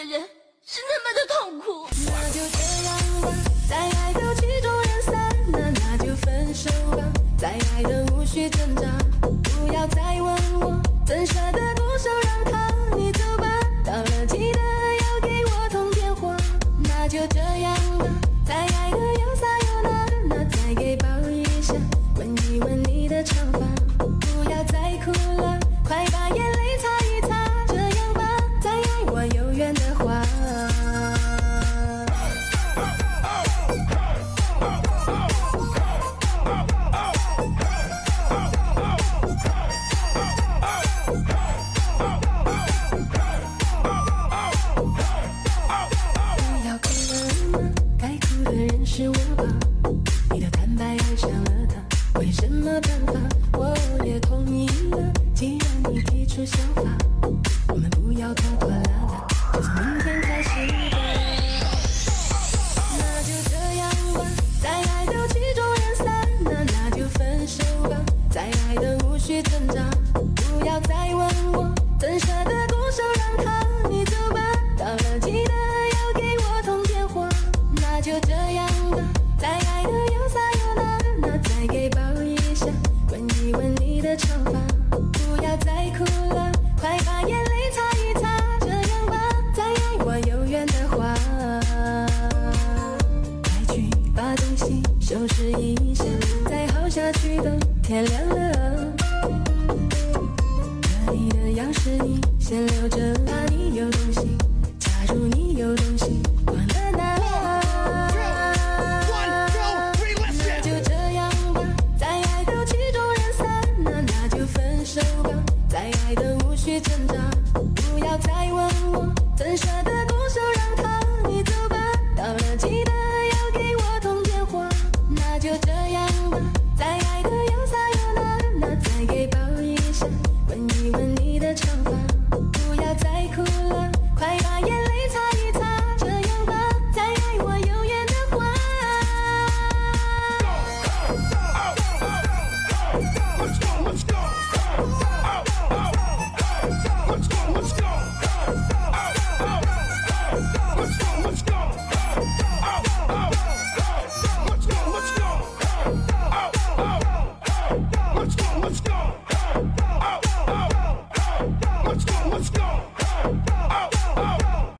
的人是那么的痛苦。那就这样吧，再爱都曲终人散，那那就分手吧，再爱的无需挣扎，不要再问我怎舍得独守让他你走吧，到了记得要给我通电话。那就这样吧，再爱的有洒有那，那再给抱一下，吻一吻你的长发，不要再哭了，快把眼出想法，我们不要拖拖拉拉，就从明天开始吧。那就这样吧，再爱都曲终人散，那那就分手吧，再爱的无需挣扎，不要再问我怎舍得独守让他你走吧，到了记得要给我通电话。那就这样吧，再爱的有撒有那，那再给抱一下，吻一吻你的长西收拾一下，再耗下去都天亮了。这里的钥匙你先留着，怕你有东西。假如你有东西，忘了拿。那就这样吧，再爱都曲终人散，那那就分手吧，再爱的无需挣扎，